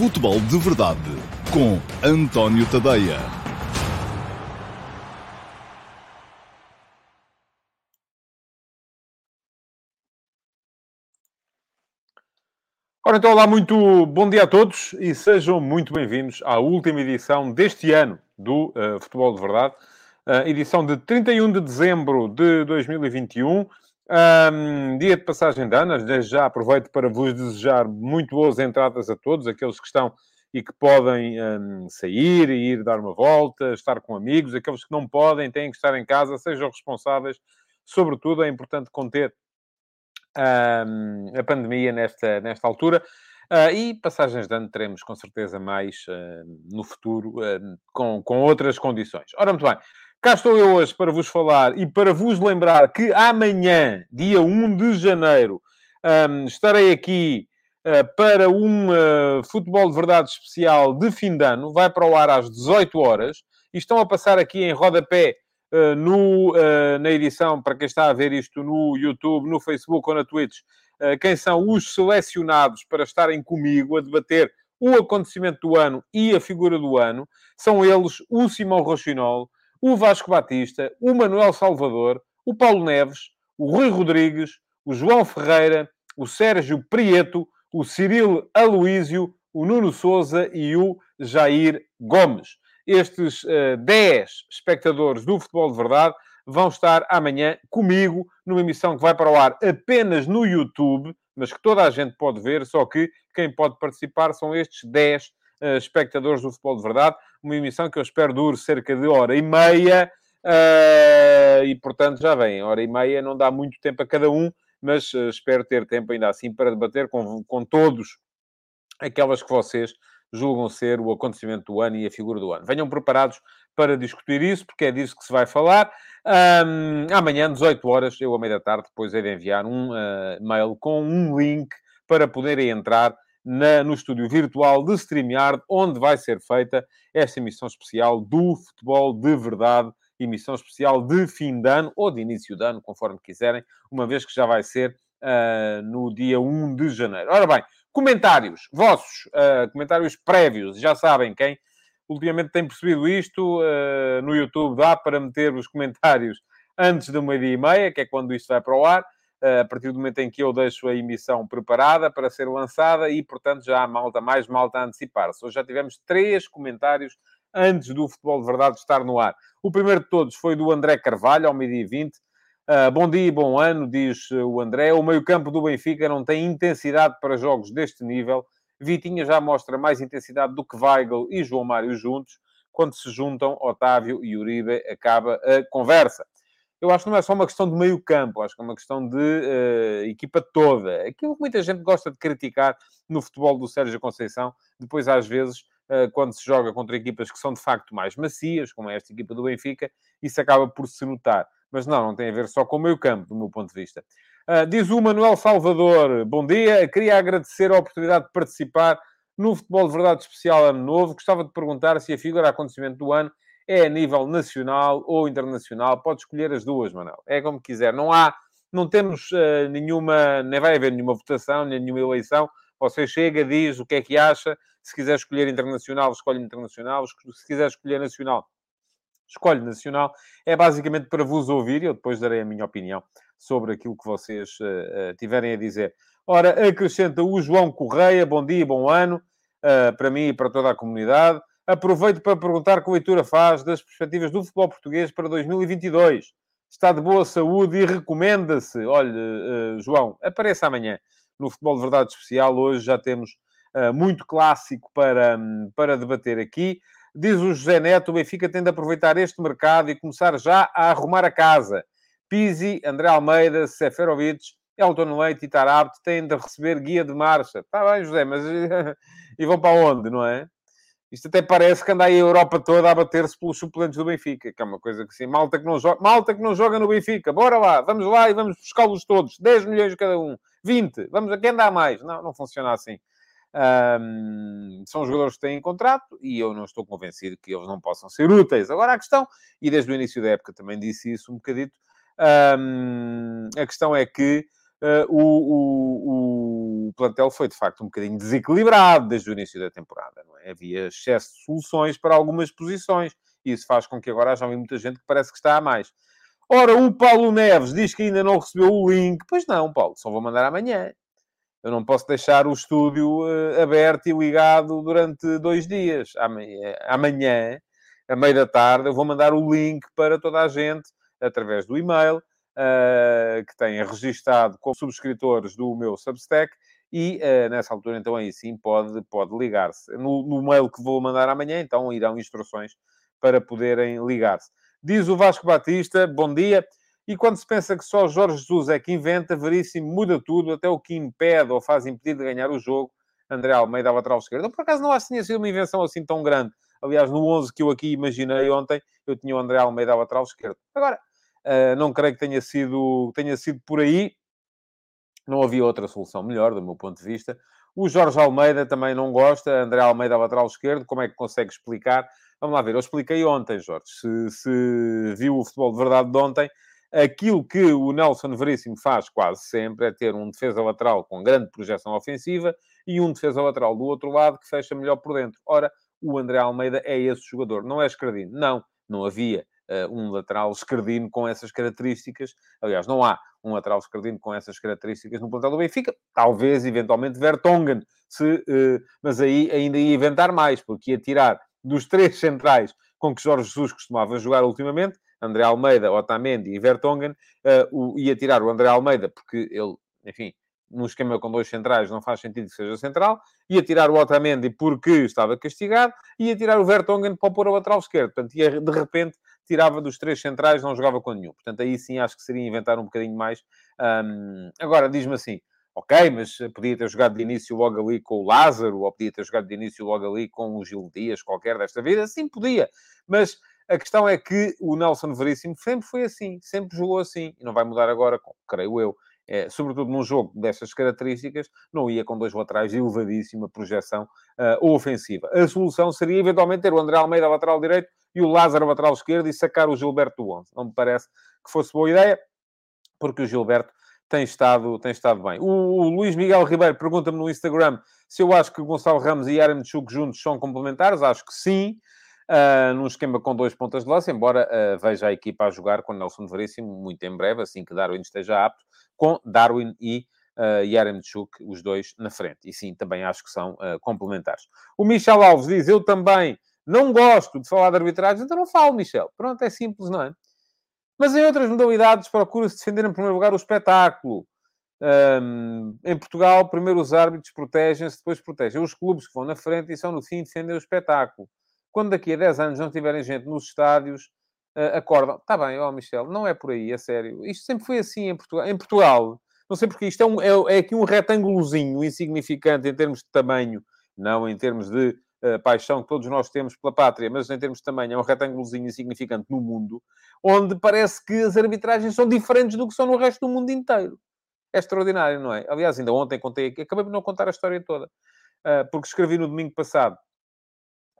Futebol de Verdade com António Tadeia. Ora, então, olá, muito bom dia a todos e sejam muito bem-vindos à última edição deste ano do uh, Futebol de Verdade, uh, edição de 31 de dezembro de 2021. Um, dia de passagem de anos, desde já aproveito para vos desejar muito boas entradas a todos, aqueles que estão e que podem um, sair e ir dar uma volta, estar com amigos, aqueles que não podem, têm que estar em casa, sejam responsáveis. Sobretudo, é importante conter um, a pandemia nesta, nesta altura. Uh, e passagens de ano teremos com certeza mais uh, no futuro, uh, com, com outras condições. Ora, muito bem. Cá estou eu hoje para vos falar e para vos lembrar que amanhã, dia 1 de janeiro, um, estarei aqui uh, para um uh, futebol de verdade especial de fim de ano. Vai para o ar às 18 horas e estão a passar aqui em rodapé uh, no, na edição, para quem está a ver isto no YouTube, no Facebook ou na Twitch, quem são os selecionados para estarem comigo a debater o acontecimento do ano e a figura do ano. São eles o Simão Rochinol, o Vasco Batista, o Manuel Salvador, o Paulo Neves, o Rui Rodrigues, o João Ferreira, o Sérgio Prieto, o Cirilo Aloísio, o Nuno Souza e o Jair Gomes. Estes uh, 10 espectadores do Futebol de Verdade vão estar amanhã comigo numa emissão que vai para o ar apenas no YouTube, mas que toda a gente pode ver, só que quem pode participar são estes 10 uh, espectadores do Futebol de Verdade uma emissão que eu espero dure cerca de hora e meia, uh, e portanto já vem, hora e meia não dá muito tempo a cada um, mas uh, espero ter tempo ainda assim para debater com, com todos aquelas que vocês julgam ser o acontecimento do ano e a figura do ano. Venham preparados para discutir isso, porque é disso que se vai falar. Um, amanhã, 18 horas, eu, à meia da tarde, depois hei de enviar um uh, mail com um link para poderem entrar na, no estúdio virtual de StreamYard, onde vai ser feita esta emissão especial do futebol de verdade, emissão especial de fim de ano, ou de início de ano, conforme quiserem, uma vez que já vai ser uh, no dia 1 de janeiro. Ora bem, comentários vossos, uh, comentários prévios, já sabem quem ultimamente tem percebido isto, uh, no YouTube dá para meter os comentários antes do meio-dia e meia, que é quando isto vai para o ar a partir do momento em que eu deixo a emissão preparada para ser lançada e, portanto, já há malta, mais malta a antecipar-se. Hoje já tivemos três comentários antes do Futebol de Verdade estar no ar. O primeiro de todos foi do André Carvalho, ao meio-dia 20. Uh, bom dia e bom ano, diz o André. O meio-campo do Benfica não tem intensidade para jogos deste nível. Vitinha já mostra mais intensidade do que Weigl e João Mário juntos. Quando se juntam, Otávio e Uribe acaba a conversa eu acho que não é só uma questão de meio campo, acho que é uma questão de uh, equipa toda. Aquilo que muita gente gosta de criticar no futebol do Sérgio Conceição, depois às vezes, uh, quando se joga contra equipas que são de facto mais macias, como é esta equipa do Benfica, isso acaba por se notar. Mas não, não tem a ver só com o meio campo, do meu ponto de vista. Uh, diz o Manuel Salvador, bom dia, queria agradecer a oportunidade de participar no Futebol de Verdade Especial Ano Novo. Gostava de perguntar se a figura acontecimento do ano é a nível nacional ou internacional, pode escolher as duas, Manuel. É como quiser. Não há, não temos uh, nenhuma, nem vai haver nenhuma votação, nem nenhuma eleição. Você chega, diz o que é que acha. Se quiser escolher internacional, escolhe internacional. Se quiser escolher nacional, escolhe nacional. É basicamente para vos ouvir e eu depois darei a minha opinião sobre aquilo que vocês uh, uh, tiverem a dizer. Ora, acrescenta o João Correia, bom dia, bom ano, uh, para mim e para toda a comunidade. Aproveito para perguntar que leitura faz das perspectivas do futebol português para 2022. Está de boa saúde e recomenda-se. Olha, uh, João, apareça amanhã no Futebol de Verdade Especial. Hoje já temos uh, muito clássico para, para debater aqui. Diz o José Neto, o Benfica tem de aproveitar este mercado e começar já a arrumar a casa. Pizzi, André Almeida, Seferovic, Elton Leite e Tarabt têm de receber guia de marcha. Está bem, José, mas e vão para onde, não é? Isto até parece que anda aí a Europa toda a bater-se pelos suplentes do Benfica, que é uma coisa que sim, malta que não joga, malta que não joga no Benfica, bora lá, vamos lá e vamos buscá-los todos, 10 milhões cada um, 20, vamos a quem dá mais. Não, não funciona assim. Um, são jogadores que têm contrato e eu não estou convencido que eles não possam ser úteis. Agora a questão, e desde o início da época também disse isso um bocadito, um, a questão é que uh, o, o, o plantel foi, de facto, um bocadinho desequilibrado desde o início da temporada. É? Havia excesso de soluções para algumas posições. E isso faz com que agora haja muita gente que parece que está a mais. Ora, o Paulo Neves diz que ainda não recebeu o link. Pois não, Paulo, só vou mandar amanhã. Eu não posso deixar o estúdio uh, aberto e ligado durante dois dias. Amanhã, amanhã, à meia da tarde, eu vou mandar o link para toda a gente através do e-mail uh, que tenha registado como subscritores do meu Substack e uh, nessa altura, então, aí sim, pode, pode ligar-se. No, no mail que vou mandar amanhã, então, irão instruções para poderem ligar-se. Diz o Vasco Batista, bom dia. E quando se pensa que só Jorge Jesus é que inventa, Veríssimo muda tudo, até o que impede ou faz impedir de ganhar o jogo. André Almeida, lateral esquerdo. Por acaso não acho que tenha sido uma invenção assim tão grande. Aliás, no 11 que eu aqui imaginei ontem, eu tinha o André Almeida, lateral esquerdo. Agora, uh, não creio que tenha sido, tenha sido por aí. Não havia outra solução melhor, do meu ponto de vista. O Jorge Almeida também não gosta. André Almeida, lateral esquerdo. Como é que consegue explicar? Vamos lá ver. Eu expliquei ontem, Jorge. Se, se viu o futebol de verdade de ontem, Aquilo que o Nelson Veríssimo faz quase sempre é ter um defesa lateral com grande projeção ofensiva e um defesa lateral do outro lado que fecha melhor por dentro. Ora, o André Almeida é esse jogador. Não é escardino. Não, não havia uh, um lateral escardino com essas características. Aliás, não há um lateral escardino com essas características no plantel do Benfica. Talvez, eventualmente, Vertonghen. Se, uh, mas aí ainda ia inventar mais, porque ia tirar dos três centrais com que Jorge Jesus costumava jogar ultimamente, André Almeida, Otamendi e Vertonghen, uh, o, ia tirar o André Almeida, porque ele, enfim, num esquema com dois centrais não faz sentido que seja central, ia tirar o Otamendi porque estava castigado, ia tirar o Vertonghen para pôr a lateral esquerdo. Portanto, ia, de repente, tirava dos três centrais, não jogava com nenhum. Portanto, aí sim acho que seria inventar um bocadinho mais. Um, agora, diz-me assim, ok, mas podia ter jogado de início logo ali com o Lázaro, ou podia ter jogado de início logo ali com o Gil Dias, qualquer desta vida. Sim, podia. Mas a questão é que o Nelson Veríssimo sempre foi assim, sempre jogou assim, e não vai mudar agora, creio eu. É, sobretudo num jogo destas características, não ia com dois laterais de elevadíssima projeção uh, ofensiva. A solução seria eventualmente ter o André Almeida lateral direito e o Lázaro lateral esquerdo e sacar o Gilberto do 11. Não me parece que fosse boa ideia, porque o Gilberto tem estado, tem estado bem. O, o Luís Miguel Ribeiro pergunta-me no Instagram se eu acho que Gonçalo Ramos e Yaramchuk juntos são complementares. Acho que sim uh, num esquema com dois pontas de lança, embora uh, veja a equipa a jogar com Nelson Veríssimo muito em breve, assim que Darwin esteja apto, com Darwin e uh, Yaremchuk, os dois na frente. E sim, também acho que são uh, complementares. O Michel Alves diz, eu também não gosto de falar de arbitragem, então não falo, Michel. Pronto, é simples, não é? Mas em outras modalidades procura-se defender em primeiro lugar o espetáculo. Um, em Portugal, primeiro os árbitros protegem-se, depois protegem os clubes que vão na frente e são, no fim, defender o espetáculo quando daqui a 10 anos não tiverem gente nos estádios, uh, acordam. Está bem, ó oh, Michel, não é por aí, é sério. Isto sempre foi assim em Portugal. Em Portugal, não sei porque isto é, um, é, é aqui um retângulozinho insignificante em termos de tamanho, não em termos de uh, paixão que todos nós temos pela pátria, mas em termos de tamanho, é um retângulozinho insignificante no mundo, onde parece que as arbitragens são diferentes do que são no resto do mundo inteiro. É extraordinário, não é? Aliás, ainda ontem contei aqui, acabei de não contar a história toda, uh, porque escrevi no domingo passado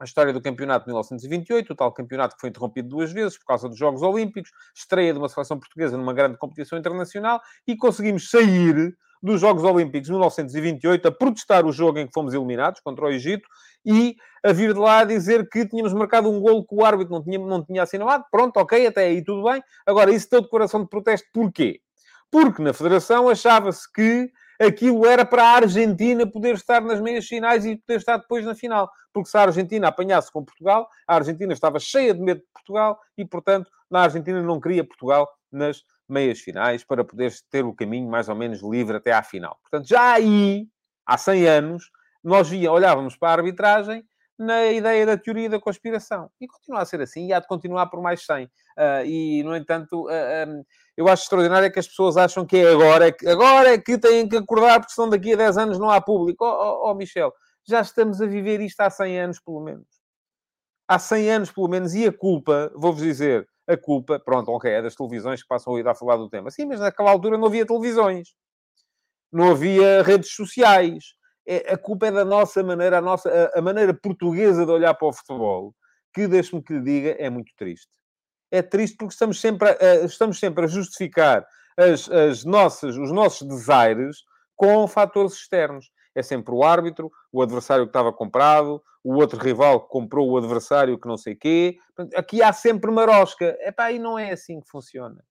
a história do campeonato de 1928, o tal campeonato que foi interrompido duas vezes por causa dos Jogos Olímpicos, estreia de uma seleção portuguesa numa grande competição internacional e conseguimos sair dos Jogos Olímpicos de 1928 a protestar o jogo em que fomos eliminados contra o Egito e a vir de lá a dizer que tínhamos marcado um golo que o árbitro não tinha, não tinha assinalado. Pronto, ok, até aí tudo bem. Agora, isso deu declaração de protesto porquê? Porque na Federação achava-se que aquilo era para a Argentina poder estar nas meias finais e poder estar depois na final. Porque se a Argentina apanhasse com Portugal, a Argentina estava cheia de medo de Portugal e, portanto, na Argentina não queria Portugal nas meias finais para poder ter o caminho mais ou menos livre até à final. Portanto, já aí, há 100 anos, nós via, olhávamos para a arbitragem na ideia da teoria da conspiração. E continua a ser assim, e há de continuar por mais 100. Uh, ah, e, no entanto, uh, um, eu acho extraordinário que as pessoas acham que é agora, é que, agora é que têm que acordar, porque senão daqui a 10 anos não há público. Oh, oh, oh, Michel, já estamos a viver isto há 100 anos, pelo menos. Há 100 anos, pelo menos, e a culpa, vou-vos dizer, a culpa, pronto, ok, é das televisões que passam a ir a falar do tema. Sim, mas naquela altura não havia televisões. Não havia redes sociais é, a culpa é da nossa maneira, a, nossa, a, a maneira portuguesa de olhar para o futebol, que, deixe-me que lhe diga, é muito triste. É triste porque estamos sempre a, estamos sempre a justificar as, as nossas, os nossos desaires com fatores externos. É sempre o árbitro, o adversário que estava comprado, o outro rival que comprou o adversário que não sei quê. Aqui há sempre marosca. Epá, e não é assim que funciona.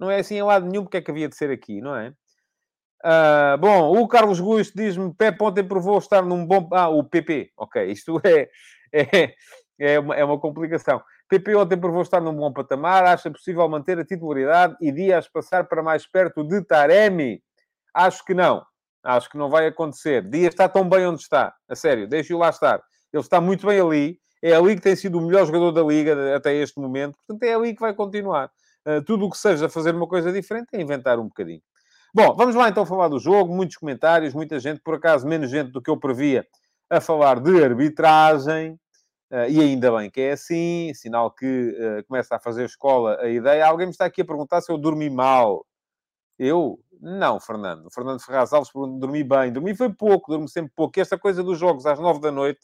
Não é assim em lado nenhum, porque é que havia de ser aqui, não é? Uh, bom, o Carlos Gusto diz-me, Pepe ontem provou estar num bom... Ah, o PP. Ok, isto é, é, é, uma, é uma complicação. PP ontem provou estar num bom patamar, acha possível manter a titularidade e Dias passar para mais perto de Taremi? Acho que não. Acho que não vai acontecer. Dias está tão bem onde está. A sério, deixe-o lá estar. Ele está muito bem ali. É ali que tem sido o melhor jogador da Liga até este momento. Portanto, é ali que vai continuar. Uh, tudo o que seja fazer uma coisa diferente é inventar um bocadinho. Bom, vamos lá então falar do jogo. Muitos comentários, muita gente, por acaso menos gente do que eu previa, a falar de arbitragem. Uh, e ainda bem que é assim, sinal que uh, começa a fazer escola a ideia. Alguém me está aqui a perguntar se eu dormi mal. Eu? Não, Fernando. Fernando Ferraz Alves dormi bem. Dormi foi pouco, dormi sempre pouco. E esta coisa dos jogos às nove da noite,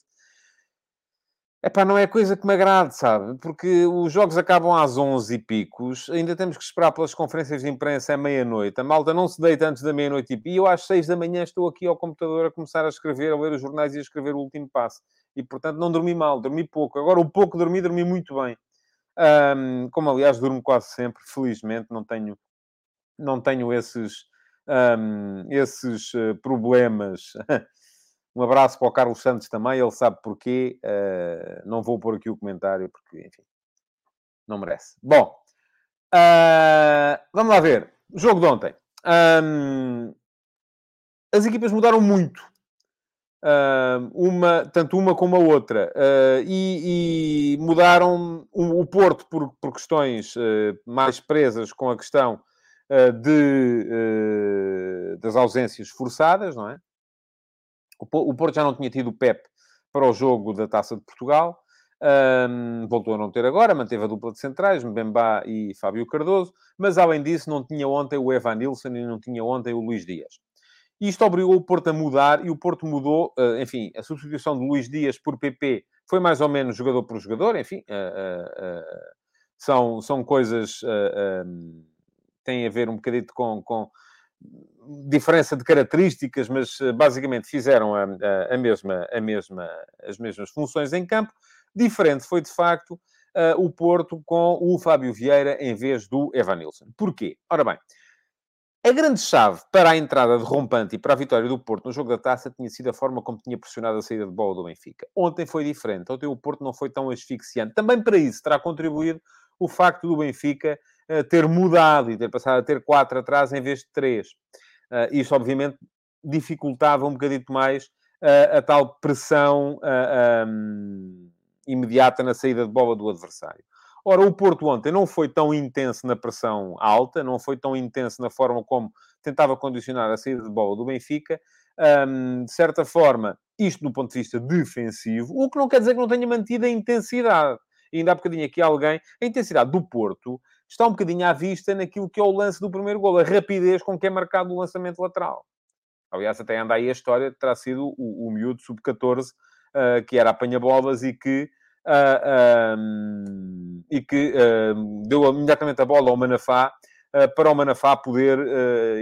Epá, não é coisa que me agrade, sabe? Porque os jogos acabam às 11 e picos, ainda temos que esperar pelas conferências de imprensa à meia-noite. A malta não se deita antes da meia-noite e eu às 6 da manhã estou aqui ao computador a começar a escrever, a ler os jornais e a escrever o último passo. E, portanto, não dormi mal, dormi pouco. Agora, o pouco dormi, dormi muito bem. Um, como, aliás, durmo quase sempre, felizmente, não tenho, não tenho esses, um, esses uh, problemas Um abraço para o Carlos Santos também, ele sabe porquê. Uh, não vou pôr aqui o comentário, porque, enfim, não merece. Bom, uh, vamos lá ver. Jogo de ontem. Um, as equipas mudaram muito. Uh, uma, tanto uma como a outra. Uh, e, e, mudaram o, o Porto por, por questões mais presas com a questão de, das ausências forçadas, não é? O Porto já não tinha tido o Pep para o jogo da Taça de Portugal. Um, voltou a não ter agora, manteve a dupla de centrais, Mbemba e Fábio Cardoso, mas além disso não tinha ontem o Evan Nilsson e não tinha ontem o Luís Dias. Isto obrigou o Porto a mudar e o Porto mudou, uh, enfim, a substituição de Luís Dias por PP foi mais ou menos jogador por jogador, enfim, uh, uh, são, são coisas, têm a ver um bocadito com, com diferença de características, mas eh, basicamente fizeram a, a, a, mesma, a mesma, as mesmas funções em campo. Diferente foi, de facto, uh, o Porto com o Fábio Vieira em vez do Evanilson. Porquê? Ora bem, a grande chave para a entrada de Rompante e para a vitória do Porto no jogo da Taça tinha sido a forma como tinha pressionado a saída de bola do Benfica. Ontem foi diferente. Ontem o Porto não foi tão asfixiante. Também para isso terá contribuído o facto do Benfica ter mudado e ter passado a ter quatro atrás em vez de três. Uh, isto, obviamente, dificultava um bocadito mais uh, a tal pressão um, imediata na saída de bola do adversário. Ora, o Porto ontem não foi tão intenso na pressão alta, não foi tão intenso na forma como tentava condicionar a saída de bola do Benfica. Um, de certa forma, isto do ponto de vista defensivo, o que não quer dizer que não tenha mantido a intensidade. E ainda há bocadinho aqui alguém, a intensidade do Porto está um bocadinho à vista naquilo que é o lance do primeiro gol, a rapidez com que é marcado o lançamento lateral. Aliás, até anda aí a história terá sido o, o miúdo sub-14, uh, ah, que era apanha-bolas e que, uh, um, e que uh, deu imediatamente a bola ao Manafá, para o Manafá poder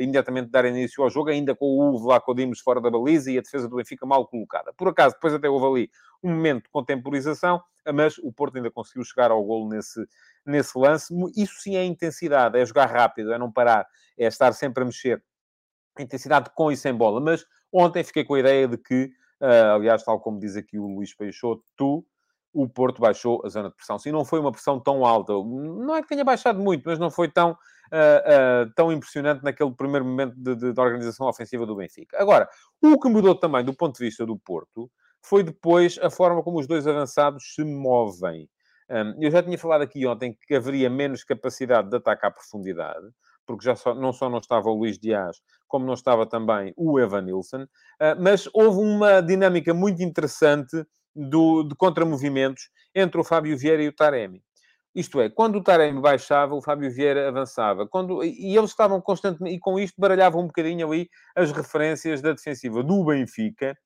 imediatamente dar início ao jogo, ainda com o Vlaco Dimos fora da baliza e a defesa do Benfica mal colocada. Por acaso, depois até houve ali um momento de contemporização, mas o Porto ainda conseguiu chegar ao golo nesse, nesse lance. Isso sim é intensidade, é jogar rápido, é não parar, é estar sempre a mexer. Intensidade com e sem bola. Mas ontem fiquei com a ideia de que, uh, aliás, tal como diz aqui o Luís Peixoto, tu, o Porto baixou a zona de pressão. Sim, não foi uma pressão tão alta. Não é que tenha baixado muito, mas não foi tão, uh, uh, tão impressionante naquele primeiro momento de, de, de, organização ofensiva do Benfica. Agora, o que mudou também do ponto de vista do Porto foi depois a forma como os dois avançados se movem. Eu já tinha falado aqui ontem que haveria menos capacidade de ataque à profundidade, porque já só, não só não estava o Luís Dias, como não estava também o Evan Nilsson, uh, mas houve uma dinâmica muito interessante do, de contramovimentos entre o Fábio Vieira e o Taremi. Isto é, quando o Taremi baixava, o Fábio Vieira avançava. Quando, e eles estavam constantemente, e com isto baralhavam um bocadinho ali as referências da defensiva do Benfica,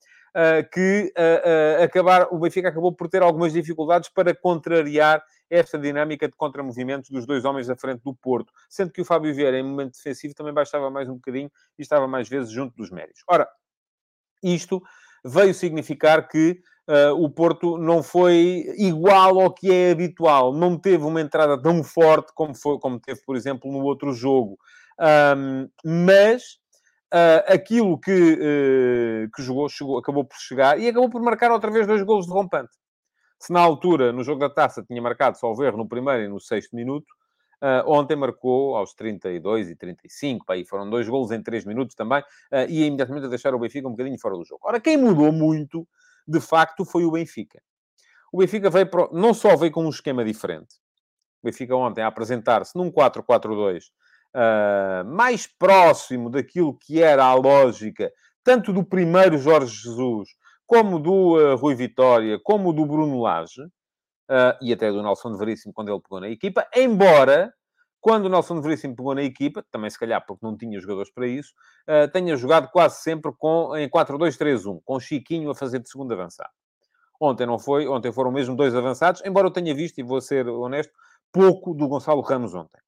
que uh, uh, acabar, o Benfica acabou por ter algumas dificuldades para contrariar esta dinâmica de contramovimentos dos dois homens à frente do Porto, sendo que o Fábio Vieira, em momento defensivo, também baixava mais um bocadinho e estava mais vezes junto dos médios. Ora, isto veio significar que uh, o Porto não foi igual ao que é habitual, não teve uma entrada tão forte como, foi, como teve, por exemplo, no outro jogo. Um, mas uh, aquilo que, uh, que jogou, chegou, acabou por chegar e acabou por marcar outra vez dois golos de rompante. Se na altura, no jogo da taça, tinha marcado só o erro no primeiro e no sexto minuto, uh, ontem marcou aos 32 e 35, aí foram dois golos em três minutos também, e imediatamente deixar o Benfica um bocadinho fora do jogo. Ora, quem mudou muito, de facto, foi o Benfica. O Benfica veio, para, não só veio com um esquema diferente, o Benfica ontem a apresentar-se num 4-4-2 uh, mais próximo daquilo que era a lógica, tanto do primeiro Jorge Jesus, como do uh, Rui Vitória, como do Bruno Lage, uh, e até do Nelson de Veríssimo, quando ele pegou na equipa, embora, quando o Nelson Veríssimo pegou na equipa, também se calhar porque não tinha jogadores para isso, uh, tenha jogado quase sempre com, em 4-2-3-1, com Chiquinho a fazer de segundo avançado. Ontem não foi, ontem foram mesmo dois avançados, embora eu tenha visto, e vou ser honesto, pouco do Gonçalo Ramos ontem.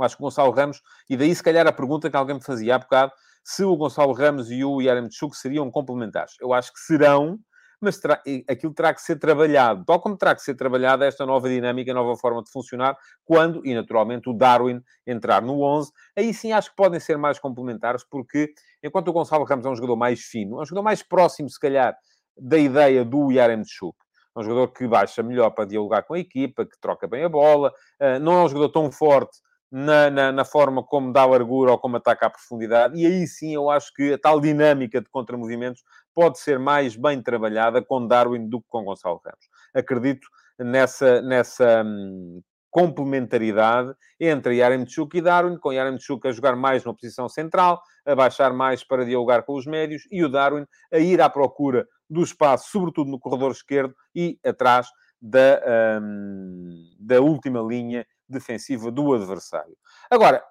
Acho que o Gonçalo Ramos, e daí se calhar a pergunta que alguém me fazia há bocado, se o Gonçalo Ramos e o Yaremchuk seriam complementares. Eu acho que serão, mas terá, aquilo terá que ser trabalhado, tal como terá que ser trabalhada esta nova dinâmica, nova forma de funcionar, quando, e naturalmente, o Darwin entrar no 11, aí sim acho que podem ser mais complementares, porque enquanto o Gonçalo Ramos é um jogador mais fino, é um jogador mais próximo, se calhar, da ideia do Yaremchuk, é um jogador que baixa melhor para dialogar com a equipa, que troca bem a bola, eh, não é um jogador tão forte na, na, na, forma como dá largura ou como ataca à profundidade, e aí sim eu acho que a tal dinâmica de contramovimentos pode ser mais bem trabalhada com Darwin do que com Gonçalo Ramos. Acredito nessa, nessa hum, complementaridade entre Yaremchuk e Darwin, com Yaremchuk a jogar mais na posição central, a baixar mais para dialogar com os médios, e o Darwin a ir à procura do espaço, sobretudo no corredor esquerdo e atrás da, hum, da última linha defensiva do adversário. Agora,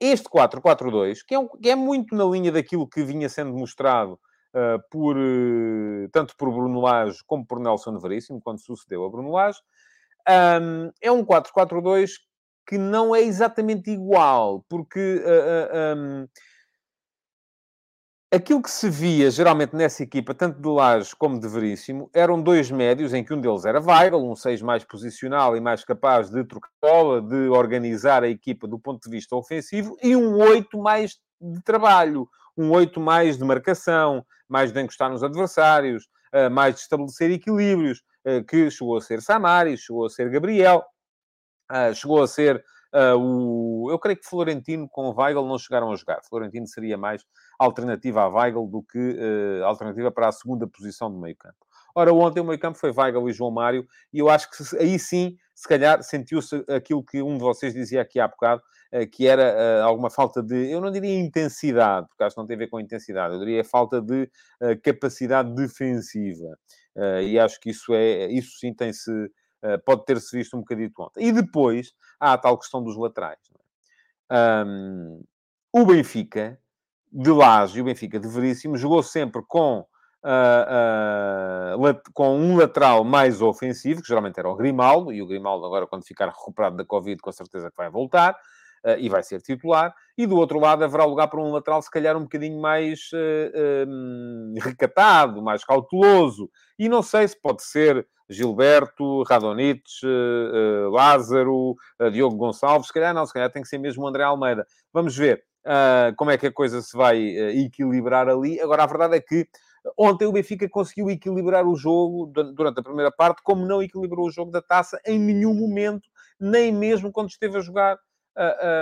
este 4-4-2, que, é um, que é muito na linha daquilo que vinha sendo mostrado uh, por, uh, tanto por Bruno Lage como por Nelson Veríssimo, quando sucedeu a Bruno Lage, um, é um 4-4-2 que não é exatamente igual, porque uh, um, Aquilo que se via geralmente nessa equipa, tanto de Laje como de Veríssimo, eram dois médios, em que um deles era Weigl, um 6 mais posicional e mais capaz de trocar bola, de organizar a equipa do ponto de vista ofensivo, e um 8 mais de trabalho, um 8 mais de marcação, mais de encostar nos adversários, eh, mais de estabelecer equilíbrios, eh, que chegou a ser Samaris, chegou a ser Gabriel, eh, chegou a ser Uh, o, eu creio que Florentino com Weigl não chegaram a jogar. Florentino seria mais alternativa a Weigl do que uh, alternativa para a segunda posição do meio campo. Ora, ontem o meio campo foi Weigl e João Mário, e eu acho que aí sim, se calhar, sentiu-se aquilo que um de vocês dizia aqui há bocado, uh, que era alguma falta de, eu não diria intensidade, porque acho que não tem a ver com intensidade, eu diria falta de capacidade defensiva. e acho que isso é, isso sim tem-se pode ter-se visto um bocadito ontem. E depois há a tal questão dos laterais. Um, é? o Benfica, de Laje o Benfica de Veríssimo, jogou sempre com, uh, uh, com um lateral mais ofensivo, que geralmente era o Grimaldo, e o Grimaldo agora, quando ficar recuperado da Covid, com certeza que vai voltar. Uh, e vai ser titular, e do outro lado haverá lugar para um lateral, se calhar, um bocadinho mais uh, recatado, mais cauteloso, e não sei se pode ser Gilberto, Radonich, uh, Lázaro, uh, Diogo Gonçalves, se calhar não, se calhar tem que ser mesmo o André Almeida. Vamos ver uh, como é que a coisa se vai equilibrar ali. Agora, a verdade é que ontem o Benfica conseguiu equilibrar o jogo durante a primeira parte, como não equilibrou o jogo da taça em nenhum momento, nem mesmo quando esteve a jogar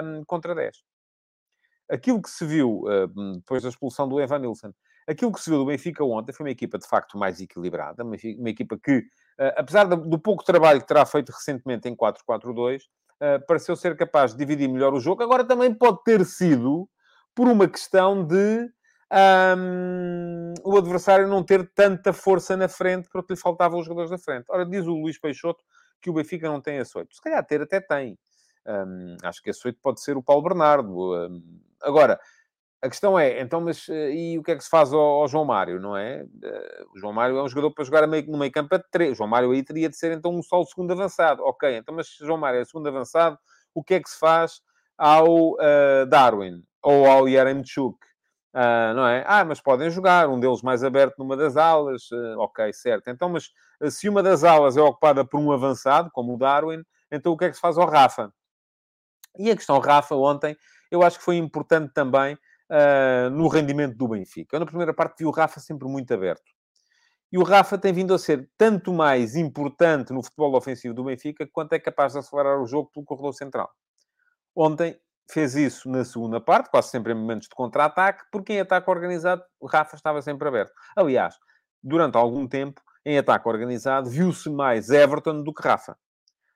um, contra 10. Aquilo que se viu depois da expulsão do Evan Nilsson, aquilo que se viu do Benfica ontem foi uma equipa de facto mais equilibrada, uma, uma equipa que Uh, apesar do pouco trabalho que terá feito recentemente em 4-4-2, uh, eh, pareceu ser capaz de dividir melhor o jogo. Agora também pode ter sido por uma questão de um, o adversário não ter tanta força na frente porque lhe faltavam os jogadores da frente. Ora, diz o Luís Peixoto que o Benfica não tem 8. Se calhar ter até tem. Um, acho que 8 pode ser o Paulo Bernardo. Um, agora, a questão é, então, mas e o que é que se faz ao, ao João Mário, não é? o João Mário é um jogador para jogar meio, no meio campo a três. O João Mário aí teria de ser, então, um solo segundo avançado. Ok, então, mas se João Mário é segundo avançado, o que é que se faz ao Darwin? Ou ao Yaremchuk? Uh, não é? Ah, mas podem jogar, um deles mais aberto numa das alas, uh, ok, certo. Então, mas uh, se uma das alas é ocupada por um avançado, como o Darwin, então o que é que se faz ao Rafa? E a questão Rafa, ontem, eu acho que foi importante também no rendimento do Benfica. Eu, na primeira parte, vi o Rafa sempre muito aberto. E o Rafa tem vindo a ser tanto mais importante no futebol ofensivo do Benfica quanto é capaz de acelerar o jogo pelo corredor central. Ontem fez isso na segunda parte, quase sempre em momentos de contra-ataque, porque em ataque organizado o Rafa estava sempre aberto. Aliás, durante algum tempo, em ataque organizado, viu-se mais Everton do que Rafa.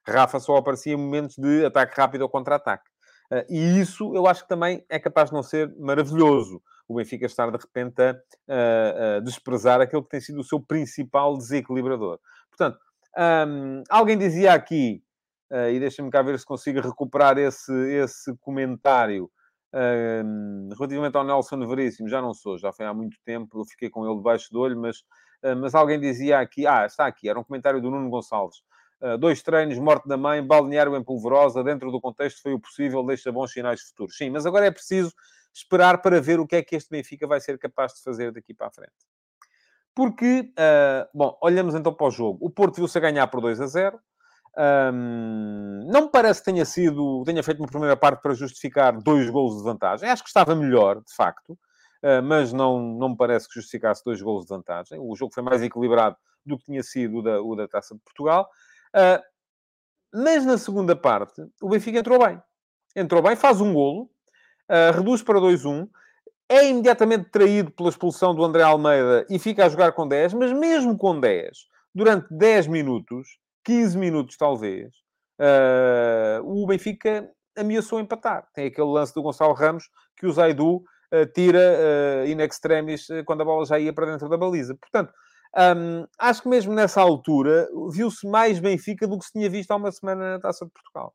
Rafa só aparecia em momentos de ataque rápido ou contra-ataque. Uh, e isso eu acho que também é capaz de não ser maravilhoso. O Benfica estar de repente a, a, a desprezar aquele que tem sido o seu principal desequilibrador. Portanto, um, alguém dizia aqui Uh, e deixa-me cá ver se consigo recuperar esse, esse comentário. Relativamente ao Nelson Veríssimo, já não sou, já foi há muito tempo, eu fiquei com ele debaixo do olho, mas, uh, mas alguém dizia aqui, ah, está aqui, era um comentário do Nuno Gonçalves. Uh, dois treinos, morte da mãe, balneário em polvorosa, dentro do contexto foi o possível, deixa bons sinais futuros. Sim, mas agora é preciso esperar para ver o que é que este Benfica vai ser capaz de fazer daqui para a frente. Porque, bom, olhamos então para o jogo. O Porto viu-se a ganhar por 2 a 0. Um, não me parece que tenha sido, tenha feito uma primeira parte para justificar dois golos de vantagem. Acho que estava melhor, de facto, uh, mas não, não me parece que justificasse dois golos de vantagem. O jogo foi mais equilibrado do que tinha sido o da, o da Taça de Portugal. Uh, mas na segunda parte, o Benfica entrou bem. Entrou bem, faz um golo, uh, reduz para 2-1, é imediatamente traído pela expulsão do André Almeida e fica a jogar com 10, mas mesmo com 10, durante 10 minutos, 15 minutos, talvez, uh, o Benfica ameaçou empatar. Tem aquele lance do Gonçalo Ramos que o Zaidu uh, tira uh, in extremis quando a bola já ia para dentro da baliza. Portanto, um, acho que mesmo nessa altura viu-se mais Benfica do que se tinha visto há uma semana na Taça de Portugal.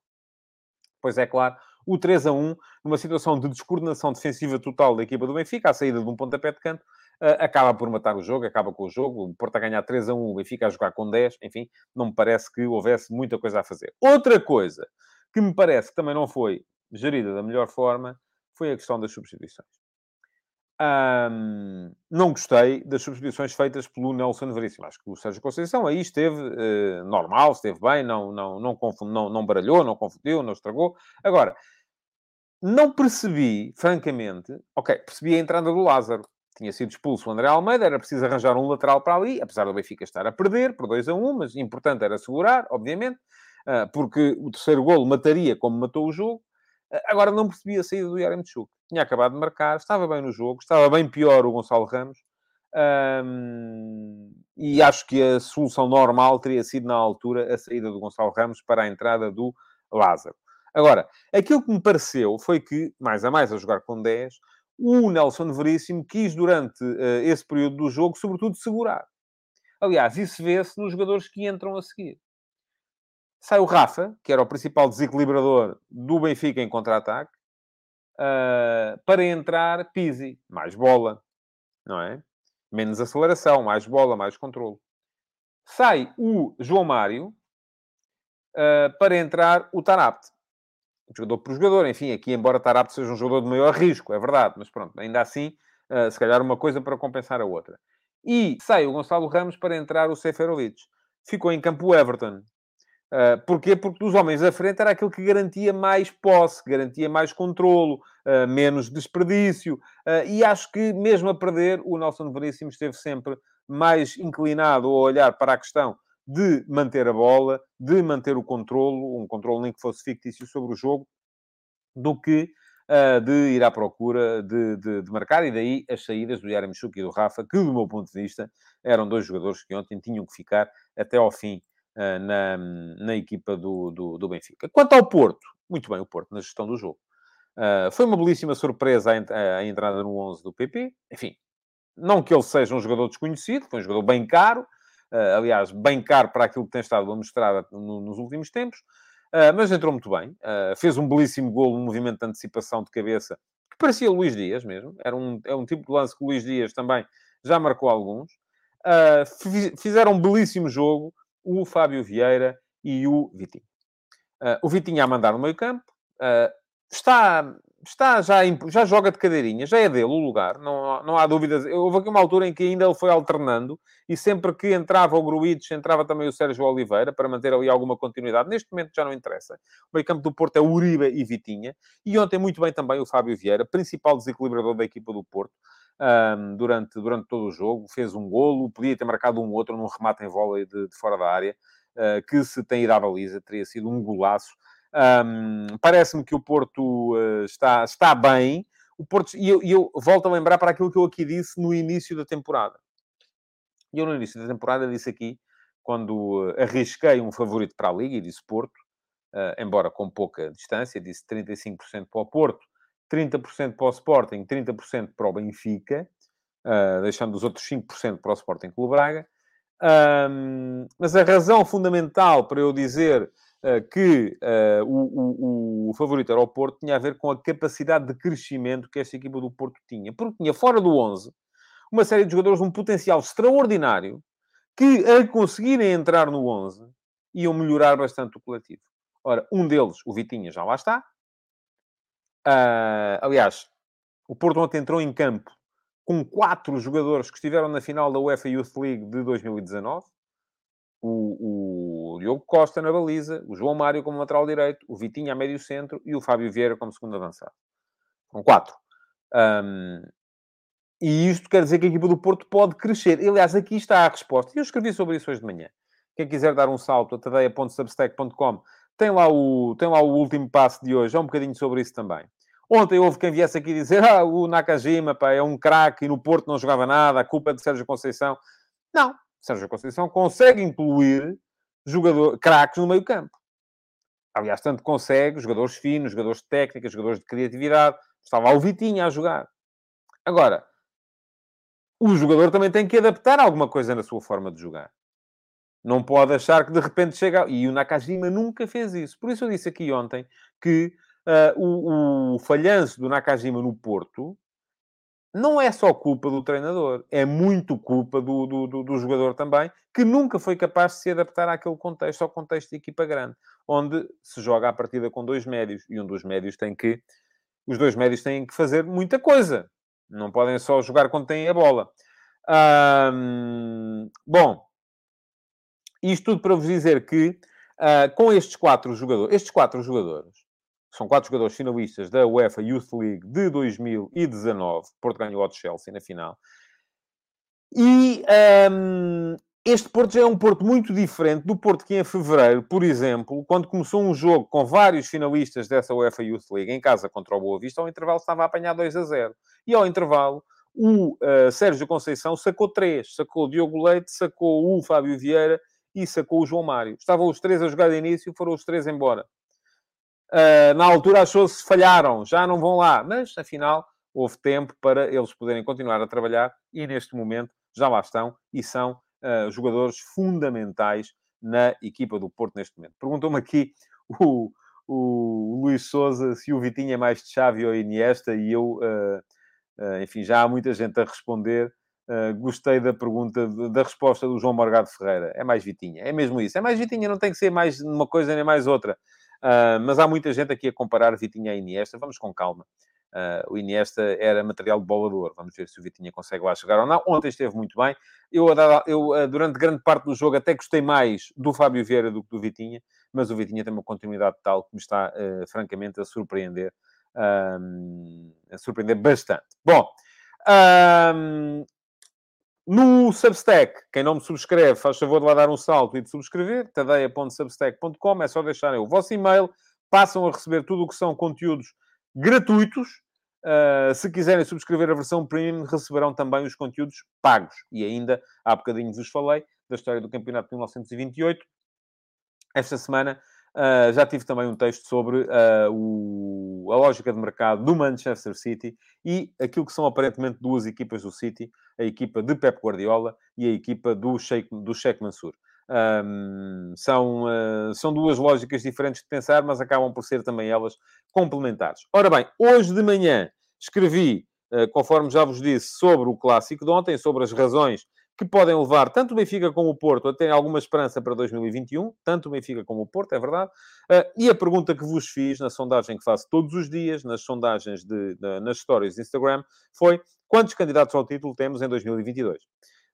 Pois é claro, o 3 a 1, numa situação de descoordenação defensiva total da equipa do Benfica, à saída de um pontapé de canto, uh, acaba por matar o jogo, acaba com o jogo. O Porto a ganhar 3 a 1, o Benfica a jogar com 10. Enfim, não me parece que houvesse muita coisa a fazer. Outra coisa que me parece que também não foi gerida da melhor forma foi a questão das substituições. Um, não gostei das substituições feitas pelo Nelson Veríssimo. Acho que o Sérgio Conceição aí esteve uh, normal, esteve bem, não, não, não, confund, não, não baralhou, não confundiu, não estragou. Agora, não percebi, francamente, ok, percebi a entrada do Lázaro tinha sido expulso o André Almeida, era preciso arranjar um lateral para ali, apesar do Benfica estar a perder por 2 a 1, mas importante era segurar, obviamente, ah, porque o terceiro golo mataria como matou o jogo. Ah, agora não percebi a saída do Yaremchuk. Tinha acabado de marcar, estava bem no jogo, estava bem pior o Gonçalo Ramos. Um, e acho que a solução normal teria sido, na altura, a saída do Gonçalo Ramos para a entrada do Lázaro. Agora, aquilo que me pareceu foi que, mais a mais a jogar com 10, o Nelson Veríssimo quis, durante uh, esse período do jogo, sobretudo, segurar. Aliás, isso vê-se nos jogadores que entram a seguir. Sai o Rafa, que era o principal desequilibrador do Benfica em contra-ataque, uh, para entrar Pizzi. Mais bola, não é? Menos aceleração, mais bola, mais controle. Sai o João Mário uh, para entrar o Tarapte jogador por jogador. Enfim, aqui, embora Tarapte seja um jogador de maior risco, é verdade, mas pronto, ainda assim, uh, se calhar uma coisa para compensar a outra. E sai o Gonçalo Ramos para entrar o Seferovic. Ficou em campo o Everton. Uh, porquê? Porque dos homens à frente era aquele que garantia mais posse, garantia mais controlo, uh, menos desperdício. Uh, e acho que, mesmo a perder, o Nelson Veríssimo esteve sempre mais inclinado a olhar para a questão de manter a bola, de manter o controlo, um controle nem que fosse fictício sobre o jogo, do que de ir à procura de, de, de, marcar. E daí as saídas do Yaremchuk e do Rafa, que, do meu ponto de vista, eram dois jogadores que ontem tinham que ficar até ao fim na, na equipa do, do, do, Benfica. Quanto ao Porto, muito bem o Porto na gestão do jogo. Uh, foi uma belíssima surpresa a, a entrada no 11 do PP. Enfim, não que ele seja um jogador desconhecido, foi um jogador bem caro, uh, aliás, bem caro para aquilo que tem estado a mostrar no, nos últimos tempos, uh, mas entrou muito bem. Uh, fez um belíssimo golo, um movimento de antecipação de cabeça, que parecia Luís Dias mesmo. Era um, é um tipo de lance que o Luís Dias também já marcou alguns. Fizeram um belíssimo jogo o Fábio Vieira e o Vitinho. Uh, o Vitinho a mandar no meio campo. Uh, está está já, já joga de cadeirinha, já é dele o lugar, não, não há dúvidas. Houve aqui uma altura em que ainda ele foi alternando e sempre que entrava o Gruites, entrava também o Sérgio Oliveira para manter ali alguma continuidade. Neste momento já não interessa. O meio campo do Porto é Uribe e Vitinha. E ontem muito bem também o Fábio Vieira, principal desequilibrador da equipa do Porto. Um, durante, durante todo o jogo, fez um golo, podia ter marcado um outro num remate em vôlei de, de fora da área, uh, que se tem ido à baliza, teria sido um golaço. Um, Parece-me que o Porto uh, está, está bem. O Porto, e eu, eu, volto a lembrar para aquilo que eu aqui disse no início da temporada. Eu, no início da temporada, disse aqui, quando uh, arrisquei um favorito para a Liga, e disse Porto, uh, embora com pouca distância, disse 35% para o Porto, 30% para o Sporting, 30% para o Benfica, deixando os outros 5% para o Sporting Clube Braga. Um, mas a razão fundamental para eu dizer eh, que uh, o, o, o, favorito era o Porto tinha a ver com a capacidade de crescimento que esta equipa do Porto tinha. Porque tinha fora do 11 uma série de jogadores de um potencial extraordinário que, a conseguirem entrar no 11, iam melhorar bastante o coletivo. Ora, um deles, o Vitinha, já lá está. Uh, aliás, o Porto ontem entrou em campo com quatro jogadores que estiveram na final da UEFA Youth League de 2019 o, o Diogo Costa na baliza, o João Mário como lateral direito, o Vitinho a médio centro e o Fábio Vieira como segundo avançado. São quatro. Um, e isto quer dizer que a equipa do Porto pode crescer. Aliás, aqui está a resposta. Eu escrevi sobre isso hoje de manhã. Quem quiser dar um salto a tadeia.substack.com tem lá, o, tem lá o último passo de hoje. É um bocadinho sobre isso também. Ontem houve quem viesse aqui dizer ah, o Nakajima pá, é um craque e no Porto não jogava nada, a culpa é de Sérgio Conceição. Não, Sérgio Conceição consegue incluir jogador, craques no meio campo. Aliás, tanto consegue, jogadores finos, jogadores de técnica, jogadores de criatividade. Estava o Vitinha a jogar. Agora, o jogador também tem que adaptar alguma coisa na sua forma de jogar. Não pode achar que de repente chega... E o Nakajima nunca fez isso. Por isso eu disse aqui ontem que uh, o, o falhanço do Nakajima no Porto não é só culpa do treinador, é muito culpa do, do, do, do, jogador também, que nunca foi capaz de se adaptar àquele contexto, ao contexto de equipa grande, onde se joga a partida com dois médios, e um dos médios tem que... Os dois médios têm que fazer muita coisa. Não podem só jogar quando têm a bola. bom, isto tudo para vos dizer que, uh, com estes quatro jogadores, estes quatro jogadores, são quatro jogadores finalistas da UEFA Youth League de 2019. Porto ganhou ao Chelsea na final. E um, este Porto já é um Porto muito diferente do Porto que em fevereiro, por exemplo, quando começou um jogo com vários finalistas dessa UEFA Youth League em casa contra o Boa Vista, ao intervalo estava a apanhar 2 a 0. E ao intervalo, o uh, Sérgio Conceição sacou três. Sacou o Diogo Leite, sacou o Fábio Vieira e sacou o João Mário. Estavam os três a jogar de início, foram os três embora. Uh, na altura achou-se falharam, já não vão lá, mas afinal houve tempo para eles poderem continuar a trabalhar e neste momento já lá estão e são uh, jogadores fundamentais na equipa do Porto neste momento. Perguntou-me aqui o, o Luís Souza se o Vitinho é mais de Xavi ou Iniesta e eu, uh, enfim, já há muita gente a responder. Gostei da pergunta, da resposta do João Morgado Ferreira. É mais Vitinha, é mesmo isso. É mais Vitinha, não tem que ser mais uma coisa nem mais outra. Uh, mas há muita gente aqui a comparar Vitinha a Iniesta. Vamos com calma. Uh, o Iniesta era material de bola de ouro. Vamos ver se o Vitinha consegue lá chegar ou não. Ontem esteve muito bem. Eu, eu, durante grande parte do jogo, até gostei mais do Fábio Vieira do que do Vitinha, mas o Vitinha tem uma continuidade tal que me está, uh, francamente, a surpreender. a surpreender bastante. Bom, no Substack, quem não me subscreve, faz favor de lá dar um salto e de subscrever, tadeia.substack.com, é só deixarem o vosso e-mail, passam a receber tudo o que são conteúdos gratuitos. Uh, se quiserem subscrever a versão premium, receberão também os conteúdos pagos. E ainda, há bocadinho vos falei da história do campeonato de 1928. Esta semana Uh, já tive também um texto sobre uh, o, a lógica de mercado do Manchester City e aquilo que são aparentemente duas equipas do City, a equipa de Pep Guardiola e a equipa do Sheikh, do Sheikh Mansour. Um, são, uh, são duas lógicas diferentes de pensar, mas acabam por ser também elas complementares. Ora bem, hoje de manhã escrevi, conforme já vos disse, sobre o clássico de ontem, sobre as razões que podem levar tanto o Benfica como o Porto a terem alguma esperança para 2021, tanto o Benfica como o Porto, é verdade. Uh, e a pergunta que vos fiz na sondagem que faço todos os dias, nas sondagens, de, de, nas stories de Instagram, foi quantos candidatos ao título temos em 2022?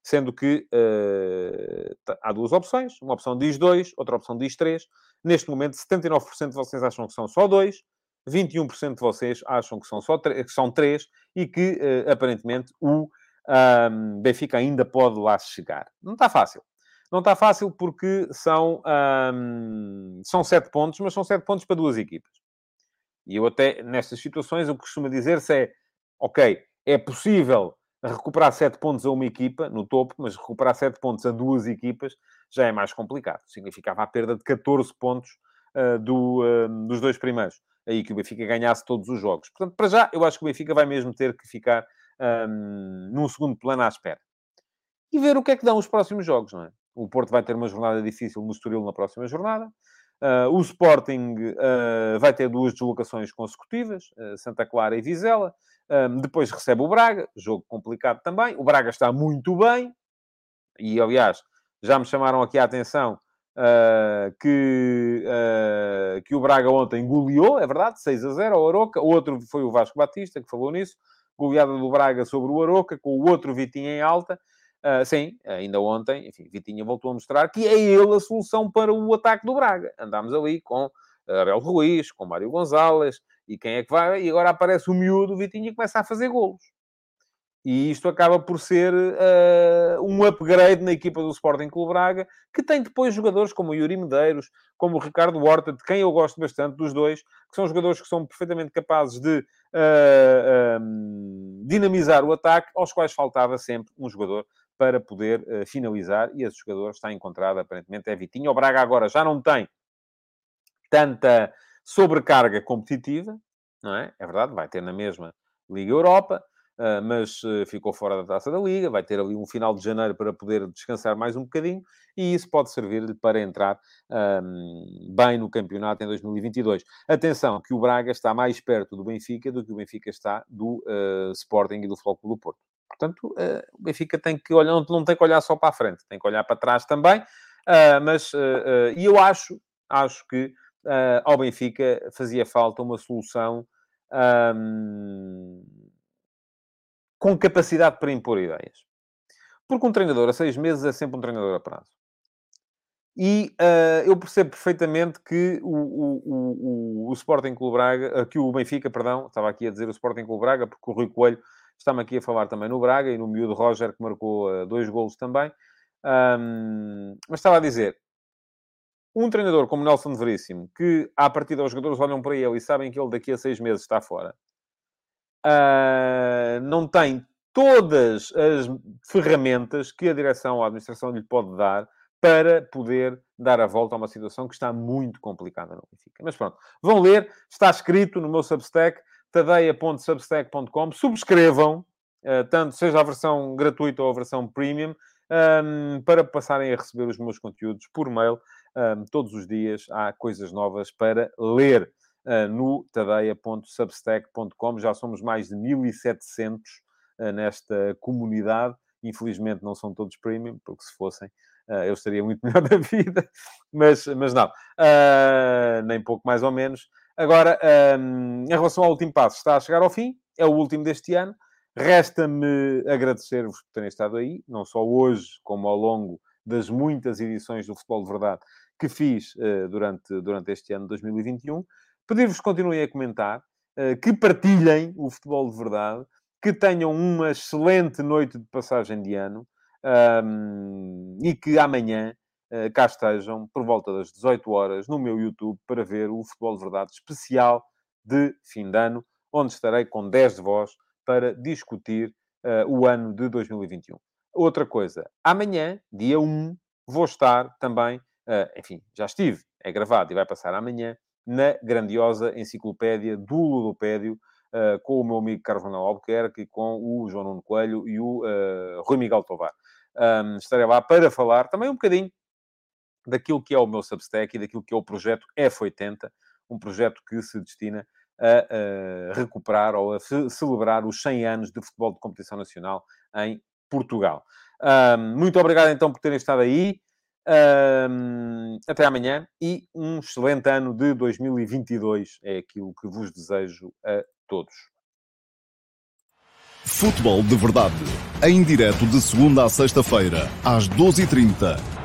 Sendo que uh, há duas opções. Uma opção diz dois, outra opção diz três. Neste momento, 79% de vocês acham que são só dois, 21% de vocês acham que são só que são três e que, uh, aparentemente, o um, Benfica ainda pode lá chegar. Não está fácil. Não está fácil porque são, um, são sete pontos, mas são sete pontos para duas equipas. E eu até, nestas situações, o que costumo dizer-se é, ok, é possível recuperar sete pontos a uma equipa, no topo, mas recuperar sete pontos a duas equipas já é mais complicado. Significava a perda de 14 pontos uh, do, uh, dos dois primeiros. Aí que o Benfica ganhasse todos os jogos. Portanto, para já, eu acho que o Benfica vai mesmo ter que ficar um, num segundo plano à espera. E ver o que é que dão os próximos jogos, não é? O Porto vai ter uma jornada difícil no Estoril na próxima jornada. Uh, o Sporting uh, vai ter duas deslocações consecutivas, uh, Santa Clara e Vizela. depois recebe o Braga, jogo complicado também. O Braga está muito bem. E, aliás, já me chamaram aqui a atenção que, que o Braga ontem goleou, é verdade, 6 a 0 ao Aroca. O outro foi o Vasco Batista, que falou nisso goleada do Braga sobre o Aroca, com o outro Vitinha em alta. Uh, sim, ainda ontem, enfim, Vitinha voltou a mostrar que é ele a solução para o ataque do Braga. Andámos ali com Abel Ruiz, com Mário Gonzalez, e quem é que vai? E agora aparece o miúdo, o Vitinha, e começa a fazer golos. E isto acaba por ser uh, um upgrade na equipa do Sporting Clube Braga, que tem depois jogadores como o Yuri Medeiros, como o Ricardo Horta, de quem eu gosto bastante, dos dois, que são jogadores que são perfeitamente capazes de uh, um, dinamizar o ataque, aos quais faltava sempre um jogador para poder uh, finalizar, e esse jogador está encontrado, aparentemente, é Vitinho. O Braga agora já não tem tanta sobrecarga competitiva, não é? É verdade, vai ter na mesma Liga Europa, mas uh, ficou fora da taça da Liga, vai ter ali um final de janeiro para poder descansar mais um bocadinho e isso pode servir-lhe para entrar um, bem no campeonato em 2022. Atenção, que o Braga está mais perto do Benfica do que o Benfica está do uh, Sporting e do Futebol do Porto. Portanto, o Benfica tem que olhar, não, não, tem que olhar só para a frente, tem que olhar para trás também, mas e eu acho, acho que ao Benfica fazia falta uma solução. Um, com capacidade para impor ideias. Porque um treinador a seis meses é sempre um treinador a prazo. E uh, eu percebo perfeitamente que o, o, o, o Sporting Clube Braga, uh, que o Benfica, perdão, estava aqui a dizer o Sporting Clube Braga, porque o Rui Coelho está-me aqui a falar também no Braga e no miúdo Roger, que marcou uh, dois golos também. Um, mas estava a dizer, um treinador como Nelson Veríssimo, que à partida os jogadores olham para ele e sabem que ele daqui a seis meses está fora, não tem todas as ferramentas que a direção ou a administração lhe pode dar para poder dar a volta a uma situação que está muito complicada no Benfica. Mas pronto, vão ler, está escrito no meu Substack, tadeia.substack.com, subscrevam, uh, tanto seja a versão gratuita ou a versão premium, um, para passarem a receber os meus conteúdos por mail. Um, todos os dias há coisas novas para ler. No tadeia.substack.com. Já somos mais de 1.700 eh, nesta comunidade. Infelizmente não são todos premium, porque se fossem eh, eu estaria muito melhor da vida, mas, mas não, nem pouco mais ou menos. Agora, em relação ao último passo, está a chegar ao fim, é o último deste ano. Resta-me agradecer-vos por terem estado aí, não só hoje, como ao longo das muitas edições do Futebol de Verdade que fiz durante, durante este ano de 2021. Pedir-vos que continuem a comentar, eh, que partilhem o futebol de verdade, que tenham uma excelente noite de passagem de ano e que amanhã uh, cá estejam por volta das 18 horas no meu YouTube para ver o futebol de verdade especial de fim de ano, onde estarei com 10 de vós para discutir uh, o ano de 2021. Outra coisa, amanhã, dia 1, vou estar também, enfim, já estive, é gravado e vai passar amanhã, na grandiosa enciclopédia do Ludopédio, uh, com o meu amigo Manuel Albuquerque, com o João Nuno Coelho e o uh, Rui Miguel Tovar. Um, estarei lá para falar também um bocadinho daquilo que é o meu Substack e daquilo que é o projeto F80, um projeto que se destina a, a recuperar ou a celebrar os 100 anos de futebol de competição nacional em Portugal. Um, muito obrigado então por terem estado aí. Um, até amanhã e um excelente ano de 2022 é aquilo que vos desejo a todos. Futebol de Verdade, em direto de segunda a sexta-feira, às 12h30